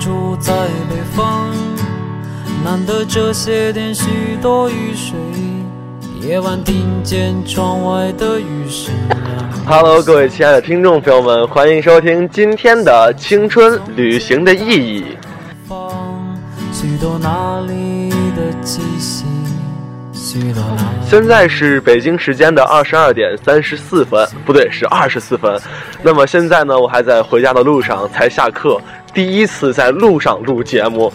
住在北方，难得这些天许多雨水，夜晚听见窗外的雨声。Hello，各位亲爱的听众朋友们，欢迎收听今天的青春旅行的意义。许多那里的气息。现在是北京时间的二十二点三十四分，不对，是二十四分。那么现在呢，我还在回家的路上，才下课，第一次在路上录节目，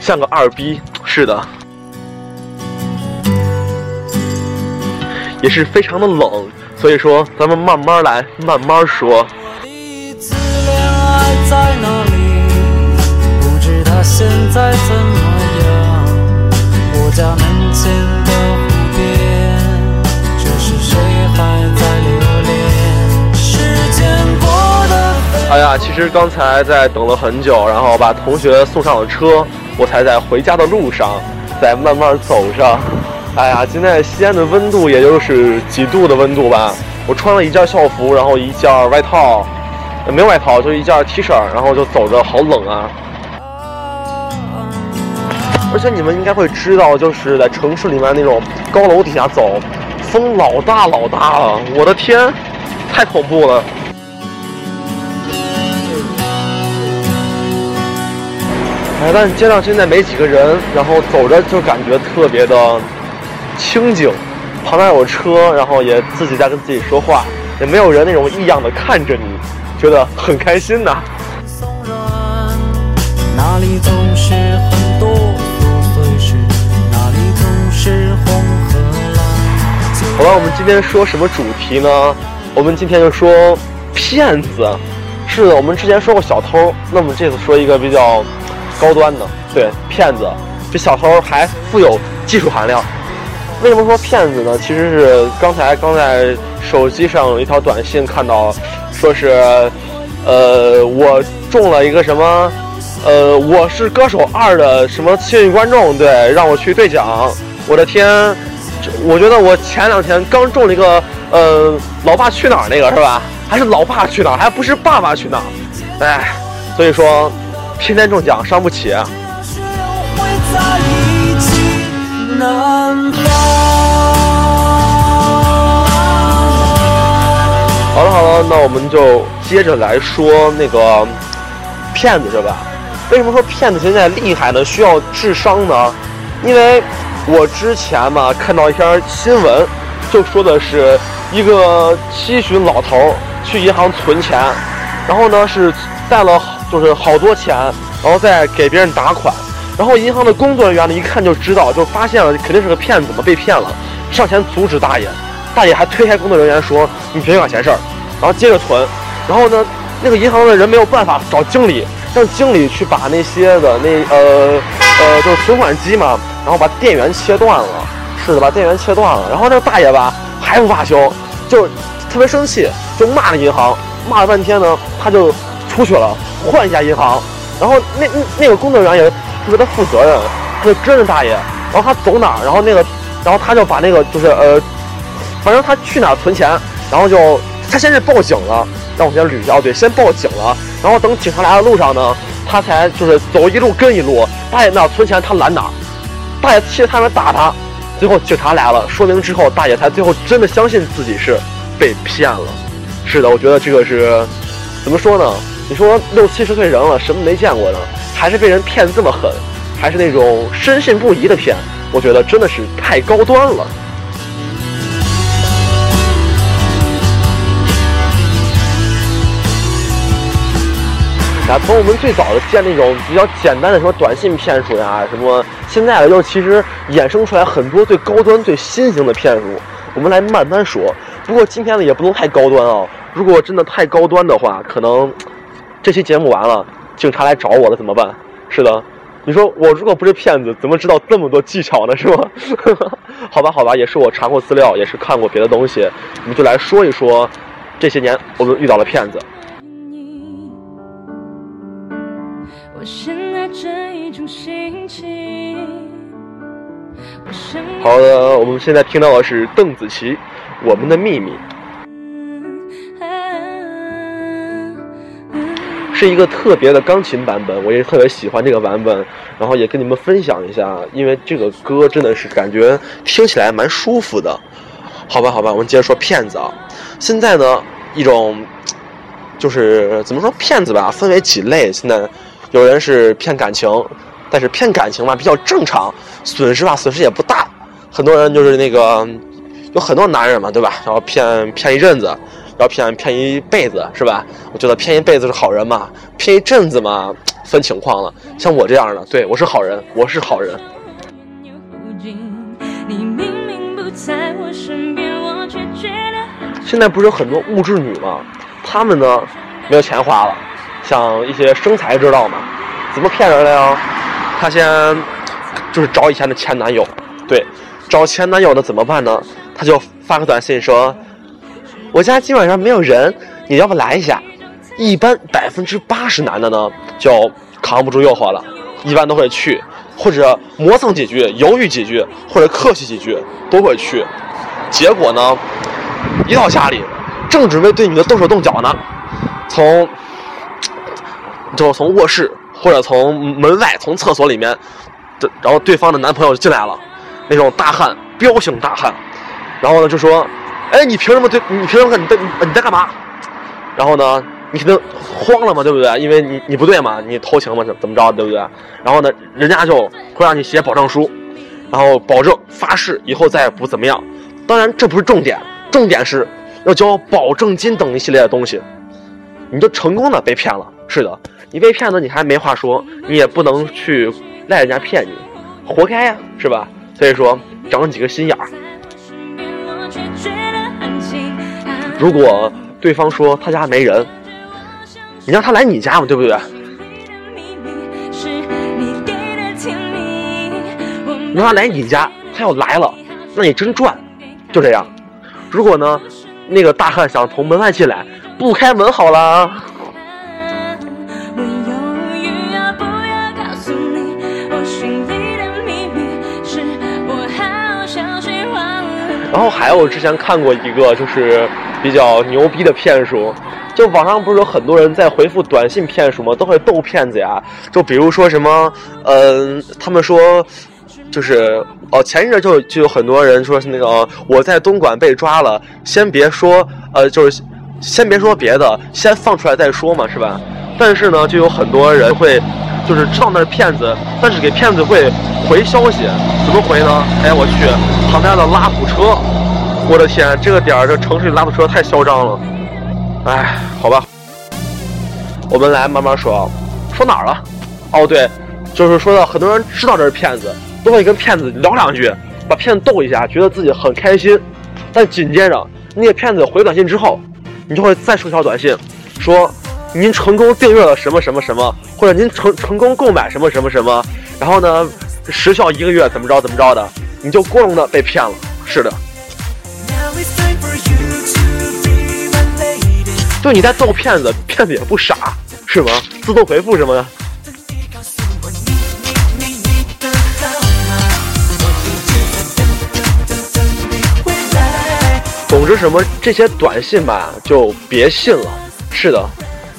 像个二逼。是的，也是非常的冷，所以说咱们慢慢来，慢慢说。不知他现在怎么样？我家门前。哎呀，其实刚才在等了很久，然后把同学送上了车，我才在回家的路上，在慢慢走上。哎呀，现在西安的温度也就是几度的温度吧。我穿了一件校服，然后一件外套，没有外套，就一件 T 恤，然后就走着，好冷啊。而且你们应该会知道，就是在城市里面那种高楼底下走。风老大老大了，我的天，太恐怖了！哎，但街上现在没几个人，然后走着就感觉特别的清静，旁边有车，然后也自己在跟自己说话，也没有人那种异样的看着你，觉得很开心呐。哪里总是很多琐碎事，哪里总是红。好了，我们今天说什么主题呢？我们今天就说骗子。是的，我们之前说过小偷，那么这次说一个比较高端的，对，骗子比小偷还富有技术含量。为什么说骗子呢？其实是刚才刚在手机上有一条短信看到，说是，呃，我中了一个什么，呃，我是歌手二的什么幸运观众，对，让我去兑奖。我的天！我觉得我前两天刚中了一个，呃，老爸去哪儿那个是吧？还是老爸去哪儿，还不是爸爸去哪儿？哎，所以说，天天中奖伤不起。好了好了，那我们就接着来说那个骗子是吧？为什么说骗子现在厉害呢？需要智商呢？因为。我之前嘛看到一篇新闻，就说的是一个七旬老头去银行存钱，然后呢是带了就是好多钱，然后再给别人打款，然后银行的工作人员呢一看就知道，就发现了肯定是个骗子嘛，被骗了，上前阻止大爷，大爷还推开工作人员说你别管闲事儿，然后接着存，然后呢那个银行的人没有办法找经理，让经理去把那些的那呃呃就是存款机嘛。然后把电源切断了，是的，把电源切断了。然后那个大爷吧还不罢休，就特别生气，就骂那银行，骂了半天呢，他就出去了，换一家银行。然后那那个工作人员也特别的负责任，他就跟着大爷，然后他走哪儿，然后那个，然后他就把那个就是呃，反正他去哪儿存钱，然后就他先是报警了，让我先捋一下，对，先报警了。然后等警察来的路上呢，他才就是走一路跟一路，大爷哪存钱他拦哪儿。大爷气得差点打他，最后警察来了，说明之后，大爷才最后真的相信自己是被骗了。是的，我觉得这个是怎么说呢？你说六七十岁人了，什么没见过呢？还是被人骗这么狠，还是那种深信不疑的骗？我觉得真的是太高端了。啊，从我们最早的见那种比较简单的什么短信骗术呀，什么现在的就其实衍生出来很多最高端、最新型的骗术，我们来慢慢说。不过今天呢也不能太高端啊，如果真的太高端的话，可能这期节目完了，警察来找我了怎么办？是的，你说我如果不是骗子，怎么知道这么多技巧呢？是吗？好吧，好吧，也是我查过资料，也是看过别的东西，我们就来说一说这些年我们遇到了骗子。好的，我们现在听到的是邓紫棋《我们的秘密》。是一个特别的钢琴版本，我也特别喜欢这个版本，然后也跟你们分享一下，因为这个歌真的是感觉听起来蛮舒服的。好吧，好吧，我们接着说骗子啊。现在呢，一种就是怎么说骗子吧，分为几类。现在有人是骗感情，但是骗感情嘛比较正常，损失吧损失也不大。很多人就是那个有很多男人嘛，对吧？然后骗骗一阵子，要骗骗一辈子，是吧？我觉得骗一辈子是好人嘛，骗一阵子嘛分情况了。像我这样的，对我是好人，我是好人。现在不是有很多物质女吗？她们呢没有钱花了，像一些生财之道嘛，怎么骗人的呀？她先就是找以前的前男友，对，找前男友的怎么办呢？她就发个短信说：“我家今晚上没有人，你要不来一下？”一般百分之八十男的呢就扛不住诱惑了，一般都会去，或者磨蹭几句，犹豫几句，或者客气几句，都会去。结果呢？一到家里，正准备对女的动手动脚呢，从就从卧室或者从门外从厕所里面，然后对方的男朋友就进来了，那种大汉，彪形大汉，然后呢就说：“哎，你凭什么对？你凭什么？你在你在干嘛？”然后呢，你肯定慌了嘛，对不对？因为你你不对嘛，你偷情嘛，怎怎么着，对不对？然后呢，人家就会让你写保证书，然后保证发誓以后再也不怎么样。当然，这不是重点。重点是要交保证金等一系列的东西，你就成功的被骗了。是的，你被骗了，你还没话说，你也不能去赖人家骗你，活该呀，是吧？所以说，长几个心眼儿。如果对方说他家没人，你让他来你家嘛，对不对？你让他来你家，他要来了，那你真赚，就这样。如果呢，那个大汉想从门外进来，不开门好了。然后还有之前看过一个就是比较牛逼的骗术，就网上不是有很多人在回复短信骗术吗？都会逗骗子呀，就比如说什么，嗯，他们说。就是哦，前一阵就就有很多人说是那个我在东莞被抓了，先别说呃，就是先别说别的，先放出来再说嘛，是吧？但是呢，就有很多人会就是知道那是骗子，但是给骗子会回消息，怎么回呢？哎，我去，旁边的拉土车，我的天，这个点儿这城市里拉土车太嚣张了，哎，好吧，我们来慢慢说，说哪儿了？哦，对，就是说到很多人知道这是骗子。都会跟骗子聊两句，把骗子逗一下，觉得自己很开心。但紧接着，那个骗子回短信之后，你就会再收条短信，说您成功订阅了什么什么什么，或者您成成功购买什么什么什么，然后呢，时效一个月，怎么着怎么着的，你就光荣的被骗了。是的，就你在逗骗子，骗子也不傻，是吗？自动回复什么的。总之，什么这些短信吧，就别信了。是的，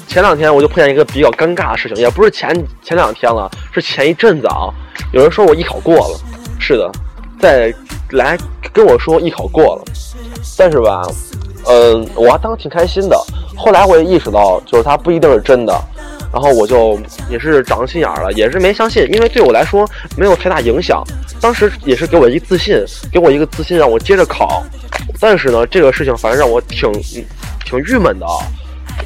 前两天我就碰见一个比较尴尬的事情，也不是前前两天了，是前一阵子啊。有人说我艺考过了，是的，在来跟我说艺考过了，但是吧，嗯，我还当时挺开心的。后来我也意识到，就是他不一定是真的，然后我就也是长心眼了，也是没相信，因为对我来说没有太大影响。当时也是给我一自信，给我一个自信，让我接着考。但是呢，这个事情反正让我挺挺郁闷的。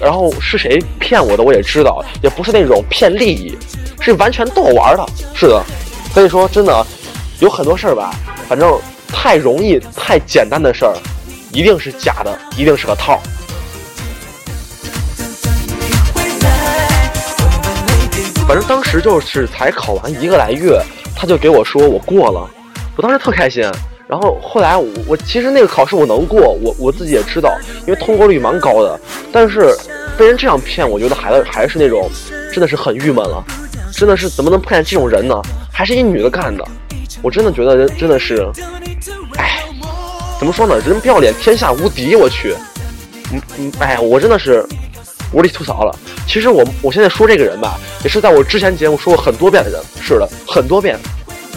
然后是谁骗我的，我也知道，也不是那种骗利益，是完全逗我玩的。是的，所以说真的有很多事儿吧，反正太容易、太简单的事儿，一定是假的，一定是个套。反正当时就是才考完一个来月，他就给我说我过了，我当时特开心。然后后来我我其实那个考试我能过，我我自己也知道，因为通过率蛮高的。但是被人这样骗，我觉得还是还是那种真的是很郁闷了，真的是怎么能碰见这种人呢？还是一女的干的，我真的觉得人真的是，哎，怎么说呢？人不要脸，天下无敌！我去，嗯嗯，哎，我真的是无力吐槽了。其实我我现在说这个人吧，也是在我之前节目说过很多遍的人，是的，很多遍。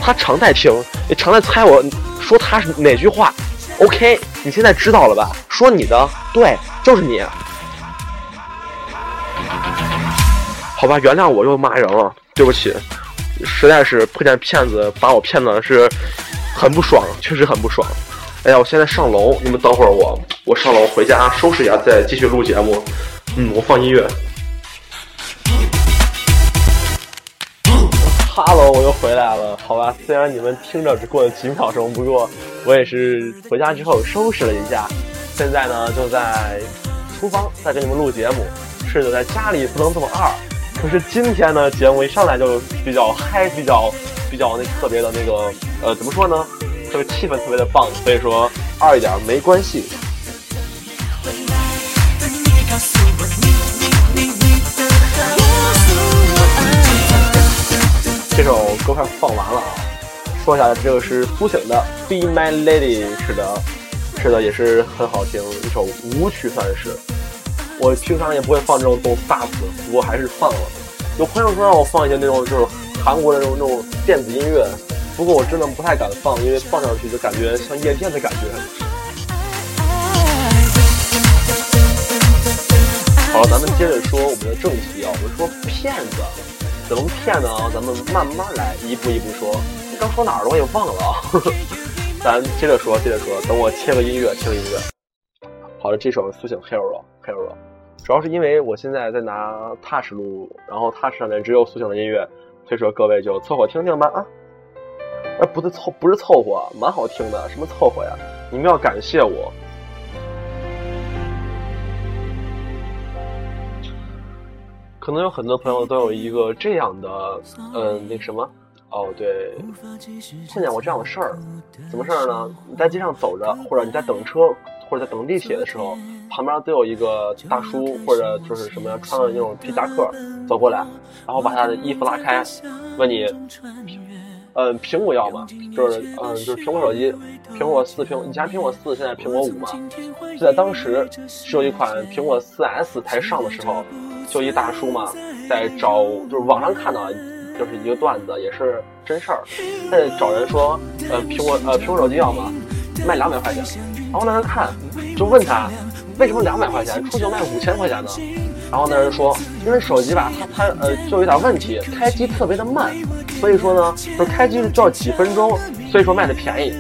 他常在听，也常在猜我说他是哪句话。OK，你现在知道了吧？说你的，对，就是你。好吧，原谅我又骂人了，对不起，实在是碰见骗子把我骗的是很不爽，确实很不爽。哎呀，我现在上楼，你们等会儿我，我上楼回家收拾一下，再继续录节目。嗯，我放音乐。哈喽，我又回来了。好吧，虽然你们听着只过了几秒钟，不过我也是回家之后收拾了一下，现在呢就在厨房在给你们录节目。是的，在家里不能这么二。可是今天呢，节目一上来就比较嗨，比较比较那特别的那个，呃，怎么说呢？特别气氛特别的棒，所以说二一点没关系。这首歌快放完了啊！说一下，这个是苏醒的《Be My Lady》，是的，是的，也是很好听，一首舞曲算是。我平常也不会放这种动大词，不过还是放了。有朋友说让我放一些那种就是韩国的那种那种电子音乐，不过我真的不太敢放，因为放上去就感觉像夜店的感觉。好了，咱们接着说我们的正题啊，我们说骗子怎么骗呢？咱们慢慢来，一步一步说。刚说哪儿了？我也忘了啊。咱接着说，接着说，等我切个音乐，切个音乐。好了，这首苏醒 Hero Hero，主要是因为我现在在拿 Touch 录，然后 Touch 上面只有苏醒的音乐，所以说各位就凑合听听吧啊！哎，不对凑，不是凑合，蛮好听的，什么凑合呀？你们要感谢我。可能有很多朋友都有一个这样的，嗯，那什么，哦，对，碰见过这样的事儿，什么事儿呢？你在街上走着，或者你在等车。或者在等地铁的时候，旁边都有一个大叔，或者就是什么，穿的那种皮夹克走过来，然后把他的衣服拉开，问你，嗯，苹果要吗？就是嗯，就是苹果手机，苹果四苹，以前苹果四，现在苹果五嘛。就在当时，是有一款苹果四 S 才上的时候，就一大叔嘛，在找，就是网上看到，就是一个段子，也是真事儿，在找人说，呃，苹果呃苹果手机要吗？卖两百块钱。然后那人看，就问他为什么两百块钱出去卖五千块钱呢？然后那人说，因为手机吧，它它呃就有点问题，开机特别的慢，所以说呢，就开机就要几分钟，所以说卖的便宜，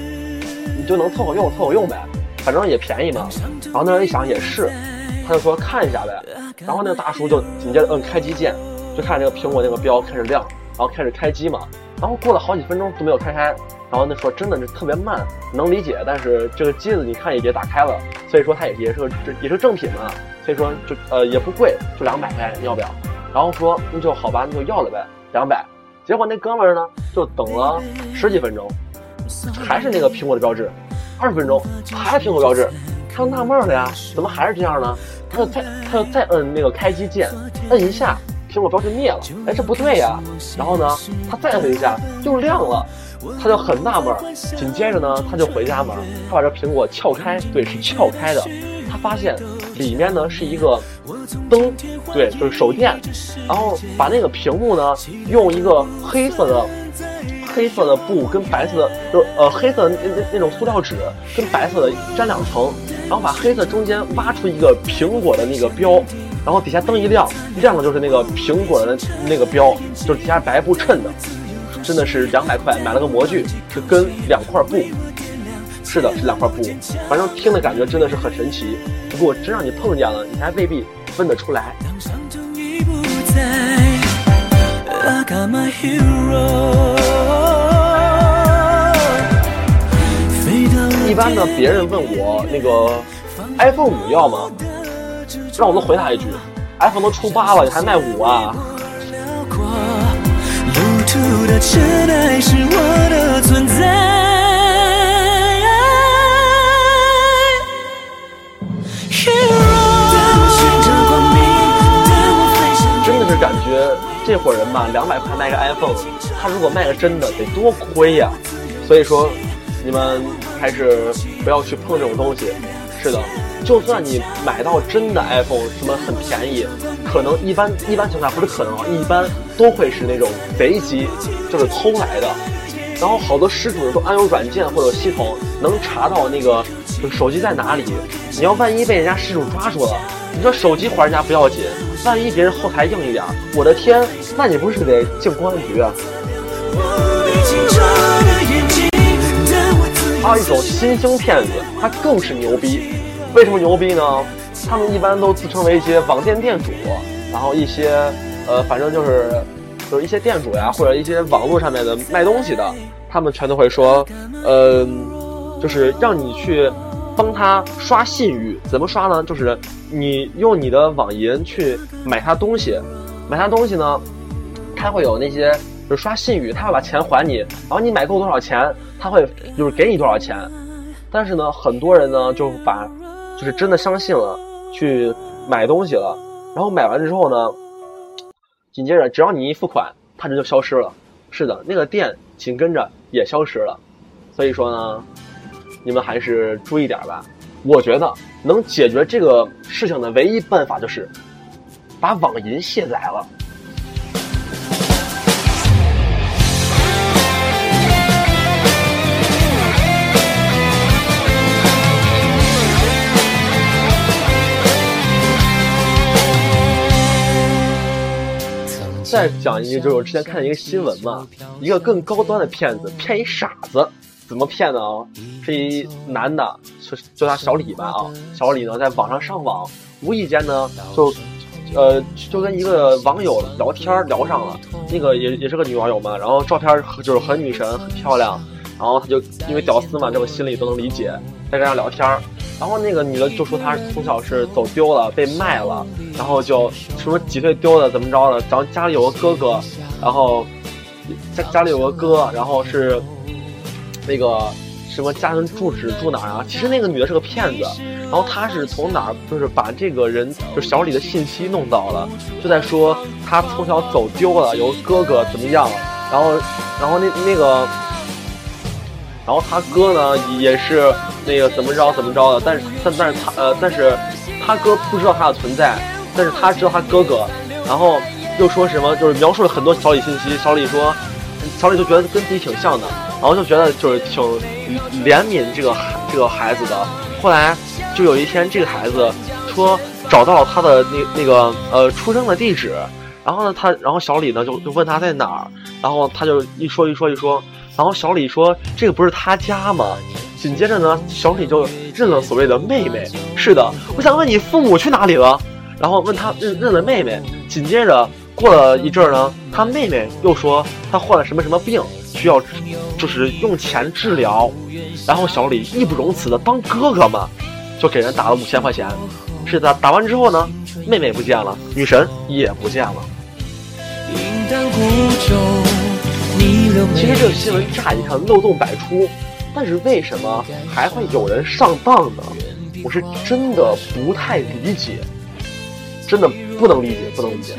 你就能凑合用凑合用呗，反正也便宜嘛。然后那人一想也是，他就说看一下呗。然后那个大叔就紧接着摁开机键，就看这个苹果那个标开始亮，然后开始开机嘛。然后过了好几分钟都没有开开。然后那说真的是特别慢，能理解，但是这个机子你看也别打开了，所以说它也也是个也是正品嘛，所以说就呃也不贵，就两百块，你要不要？然后说那就好吧，那就要了呗，两百。结果那哥们儿呢就等了十几分钟，还是那个苹果的标志，二十分钟还是苹果标志，他就纳闷了呀，怎么还是这样呢？他就再他就再摁那个开机键，摁一下苹果标志灭了，哎这不对呀，然后呢他再摁一下又亮了。他就很纳闷，紧接着呢，他就回家嘛，他把这苹果撬开，对，是撬开的。他发现里面呢是一个灯，对，就是手电。然后把那个屏幕呢，用一个黑色的黑色的布跟白色的，就是呃黑色那那那种塑料纸跟白色的粘两层，然后把黑色中间挖出一个苹果的那个标，然后底下灯一亮，亮的就是那个苹果的那个标，就是底下白布衬的。真的是两百块买了个模具，是跟两块布，是的，是两块布。反正听的感觉真的是很神奇。不过真让你碰见了，你还未必分得出来。一般呢，别人问我那个 iPhone 五要吗？让我能回答一句：iPhone 都出八了，你还卖五啊？的尘埃是我的存在。真的是感觉这伙人吧，两百块卖个 iPhone，他如果卖个真的得多亏呀。所以说，你们还是不要去碰这种东西。是的，就算你买到真的 iPhone，什么很便宜，可能一般一般情况下不是可能啊，一般都会是那种贼机，就是偷来的。然后好多失主都安有软件或者系统能查到那个手机在哪里。你要万一被人家失主抓住了，你说手机还人家不要紧，万一别人后台硬一点，我的天，那你不是得进公安局啊？还有一种新兴骗子，他更是牛逼。为什么牛逼呢？他们一般都自称为一些网店店主，然后一些呃，反正就是就是一些店主呀，或者一些网络上面的卖东西的，他们全都会说，呃，就是让你去帮他刷信誉。怎么刷呢？就是你用你的网银去买他东西，买他东西呢，他会有那些就是刷信誉，他会把钱还你，然后你买够多少钱，他会就是给你多少钱。但是呢，很多人呢就把就是真的相信了，去买东西了，然后买完之后呢，紧接着只要你一付款，他人就消失了。是的，那个店紧跟着也消失了。所以说呢，你们还是注意点吧。我觉得能解决这个事情的唯一办法就是把网银卸载了。再讲一个，就是我之前看一个新闻嘛，一个更高端的骗子骗一傻子，怎么骗的？啊，是一男的，就叫他小李吧啊，小李呢在网上上网，无意间呢就，呃，就跟一个网友聊天聊上了，那个也也是个女网友嘛，然后照片就是很女神，很漂亮，然后他就因为屌丝嘛，这个心里都能理解，在跟他聊天。然后那个女的就说她从小是走丢了，被卖了，然后就什么几岁丢的，怎么着的，然后家里有个哥哥，然后家家里有个哥，然后是那个什么家庭住址住哪儿啊？其实那个女的是个骗子，然后她是从哪儿就是把这个人就小李的信息弄到了，就在说他从小走丢了，有个哥哥怎么样，然后然后那那个。然后他哥呢也是那个怎么着怎么着的，但是但但是他呃但是他哥不知道他的存在，但是他知道他哥哥，然后又说什么就是描述了很多小李信息，小李说，小李就觉得跟自己挺像的，然后就觉得就是挺怜悯这个孩这个孩子的，后来就有一天这个孩子说找到了他的那那个呃出生的地址，然后呢他然后小李呢就就问他在哪儿，然后他就一说一说一说。然后小李说：“这个不是他家吗？”紧接着呢，小李就认了所谓的妹妹。是的，我想问你父母去哪里了？然后问他认认了妹妹。紧接着过了一阵儿呢，他妹妹又说他患了什么什么病，需要就是用钱治疗。然后小李义不容辞的当哥哥嘛，就给人打了五千块钱。是的，打完之后呢，妹妹不见了，女神也不见了。其实这个新闻乍一看漏洞百出，但是为什么还会有人上当呢？我是真的不太理解，真的不能理解，不能理解。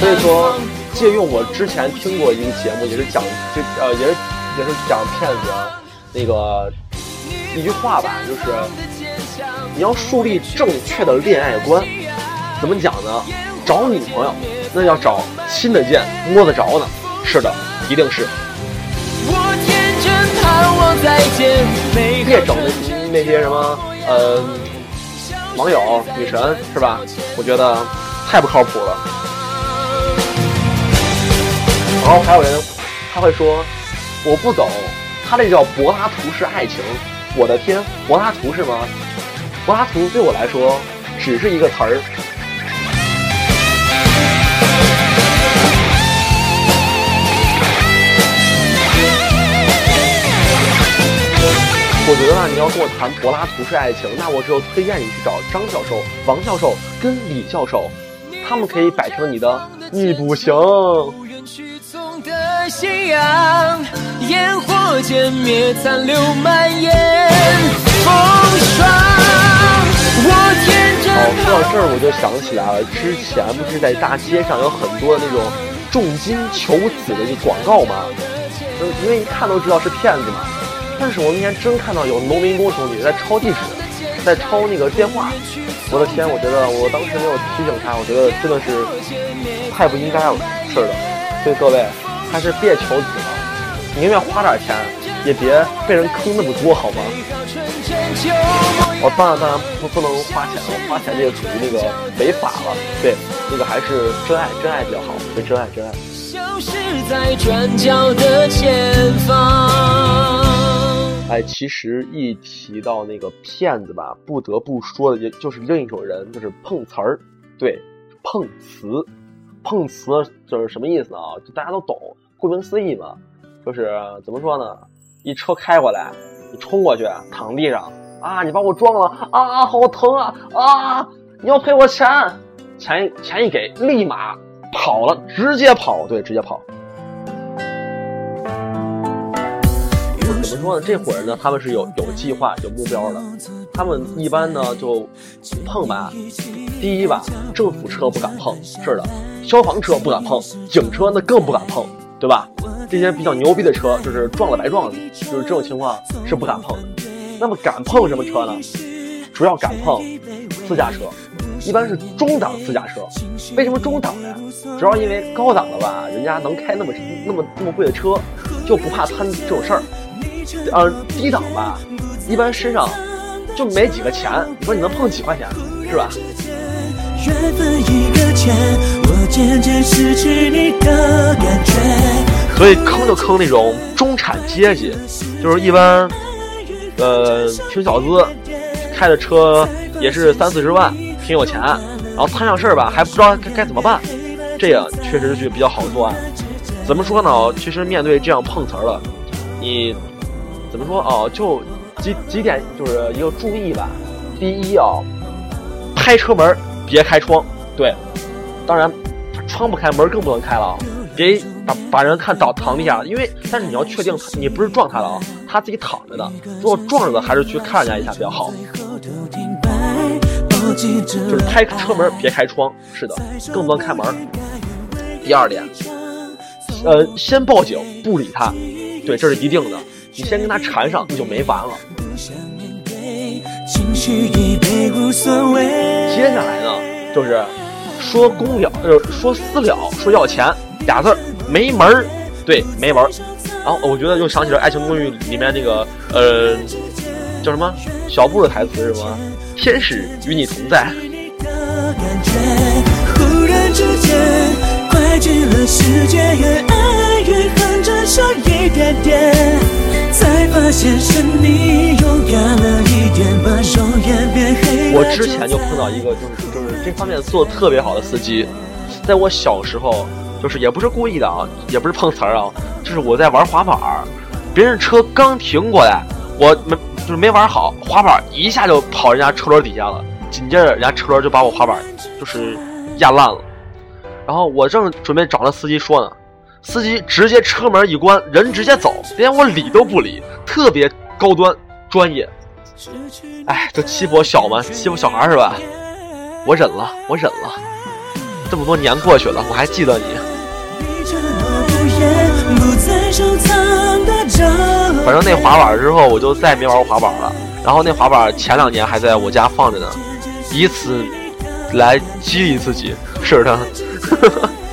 所以说，借用我之前听过一个节目，也是讲就呃也是也是讲骗子那个一句话吧，就是你要树立正确的恋爱观。怎么讲呢？找女朋友，那要找亲得见、摸得着呢。是的，一定是。别整那那些什么呃网友、女神，是吧？我觉得太不靠谱了。然后还有人他会说我不懂，他这叫柏拉图式爱情。我的天，柏拉图是吗？柏拉图对我来说只是一个词儿。我觉得啊，你要跟我谈柏拉图式爱情，那我只有推荐你去找张教授、王教授跟李教授，他们可以摆成你的。你不行。好，说到这儿我就想起来了，之前不是在大街上有很多那种重金求子的一个广告吗？就因为一看都知道是骗子嘛。但是我那天真看到有农民工兄弟在抄地址，在抄那个电话。我的天，我觉得我当时没有提醒他，我觉得真的是太不应该了事儿了。所以各位还是别求子了，宁愿花点钱，也别被人坑那么多，好吗？我当然当然不不能花钱了，花钱这个属于那个违法了。对，那个还是真爱真爱比较好，对，真爱真爱。消失在转角的前方。哎，其实一提到那个骗子吧，不得不说的也就是另一种人，就是碰瓷儿。对，碰瓷，碰瓷就是什么意思啊？就大家都懂，顾名思义嘛，就是怎么说呢？一车开过来，你冲过去躺地上啊，你把我撞了啊，好疼啊啊！你要赔我钱，钱钱一给，立马跑了，直接跑，对，直接跑。怎么说呢？这伙人呢，他们是有有计划、有目标的。他们一般呢就碰吧。第一吧，政府车不敢碰，是的；消防车不敢碰，警车那更不敢碰，对吧？这些比较牛逼的车，就是撞了白撞了，就是这种情况是不敢碰的。那么敢碰什么车呢？主要敢碰私家车，一般是中档私家车。为什么中档呢？主要因为高档的吧，人家能开那么那么那么贵的车，就不怕摊这种事儿。呃，低档吧，一般身上就没几个钱，你说你能碰几块钱，是吧？所以坑就坑那种中产阶级，就是一般，呃，挺小资，开的车也是三四十万，挺有钱，然后摊上事儿吧，还不知道该该怎么办，这样确实是比较好作案。怎么说呢？其实面对这样碰瓷儿的，你。怎么说哦？就几几点，就是一个注意吧。第一啊，拍车门别开窗。对，当然窗不开门更不能开了，别把把人看倒躺地下。因为但是你要确定你不是撞他了啊，他自己躺着的。如果撞着的，还是去看人家一下比较好。就是拍车门别开窗，是的，更不能开门。第二点，呃，先报警不理他，对，这是一定的。你先跟他缠上，你就没完了。接下来呢，就是说公了，呃，说私了，说要钱，俩字儿没门儿，对，没门儿。然后我觉得又想起了《爱情公寓》里面那个，呃，叫什么小布的台词是什么？天使与你同在。只是你勇敢了一点我之前就碰到一个，就是就是这方面做的特别好的司机，在我小时候，就是也不是故意的啊，也不是碰瓷儿啊，就是我在玩滑板，别人车刚停过来，我没就是没玩好，滑板一下就跑人家车轮底下了，紧接着人家车轮就把我滑板就是压烂了，然后我正准备找那司机说呢。司机直接车门一关，人直接走，连我理都不理，特别高端专业。哎，就欺负我小嘛，欺负小孩是吧？我忍了，我忍了。这么多年过去了，我还记得你。反正那滑板之后，我就再也没玩过滑板了。然后那滑板前两年还在我家放着呢，以此来激励自己。是的。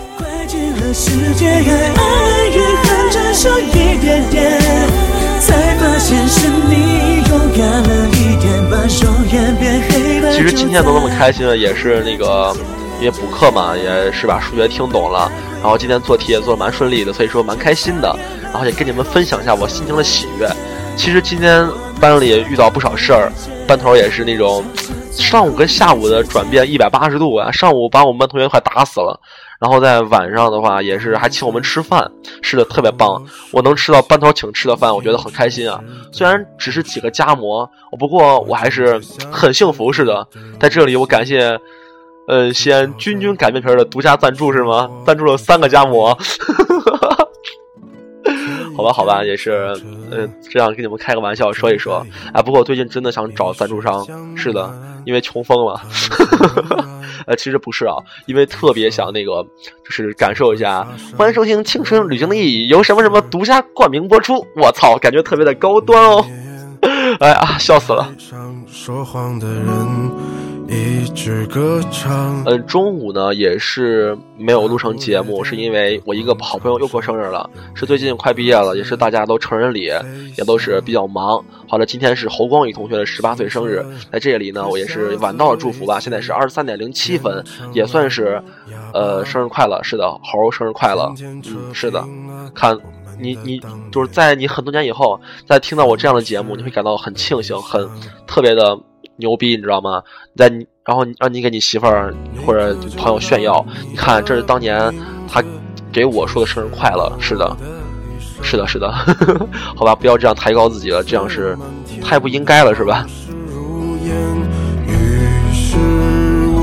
其实今天能那么开心的，也是那个因为补课嘛，也是把数学听懂了，然后今天做题也做的蛮顺利的，所以说蛮开心的，然后也跟你们分享一下我心情的喜悦。其实今天班里遇到不少事儿，班头也是那种上午跟下午的转变一百八十度啊，上午把我们班同学快打死了。然后在晚上的话，也是还请我们吃饭，吃的，特别棒。我能吃到班头请吃的饭，我觉得很开心啊。虽然只是几个夹馍，不过我还是很幸福似的。在这里，我感谢，呃，西安君君擀面皮的独家赞助是吗？赞助了三个夹馍。好吧，好吧，也是，嗯，这样跟你们开个玩笑说一说。啊，不过我最近真的想找赞助商，是的，因为穷疯了。呃，其实不是啊，因为特别想那个，就是感受一下。欢迎收听《青春旅行的意义》，由什么什么独家冠名播出。我操，感觉特别的高端哦！哎呀，笑死了。一直歌唱。嗯，中午呢也是没有录成节目，是因为我一个好朋友又过生日了，是最近快毕业了，也是大家都成人礼，也都是比较忙。好了，今天是侯光宇同学的十八岁生日，在这里呢，我也是晚到了祝福吧。现在是二十三点零七分，也算是，呃，生日快乐。是的，猴生日快乐。嗯，是的，看你你就是在你很多年以后再听到我这样的节目，你会感到很庆幸，很特别的。牛逼，你知道吗？在你，然后让你给你媳妇儿或者朋友炫耀，你看，这是当年他给我说的生日快乐。是的，是的，是的，好吧，不要这样抬高自己了，这样是太不应该了，是吧？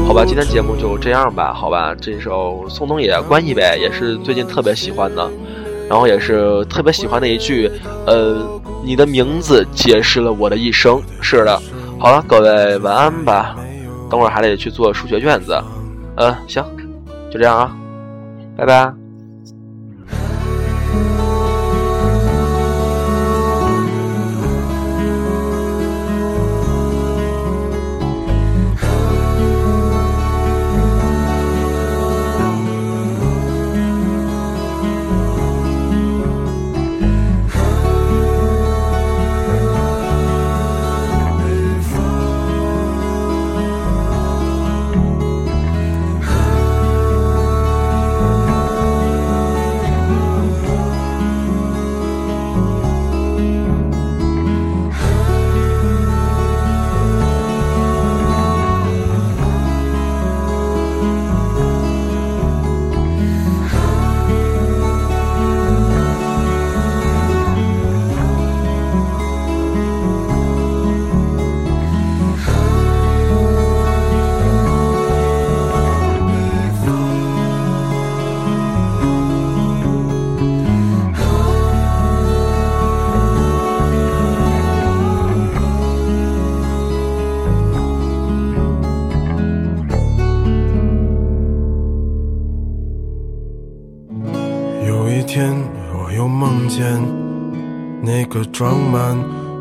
好吧，今天节目就这样吧，好吧，这首宋冬野《关系呗》也是最近特别喜欢的，然后也是特别喜欢的一句，呃，你的名字解释了我的一生。是的。好了，各位晚安吧。等会儿还得去做数学卷子。嗯，行，就这样啊，拜拜。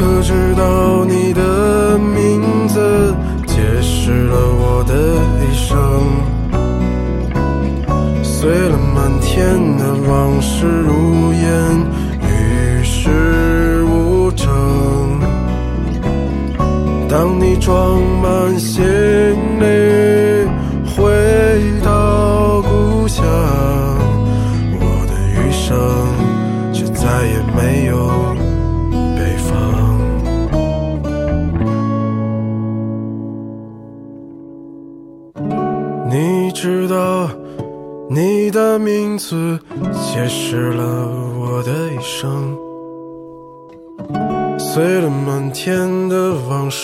可知道，你的名字解释了我的一生。随了满天的往事如烟，与世无争。当你装满行李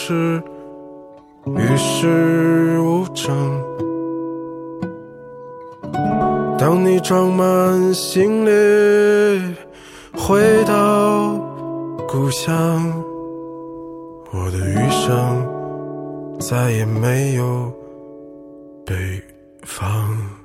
是，与世无争。当你装满行李回到故乡，我的余生再也没有北。方。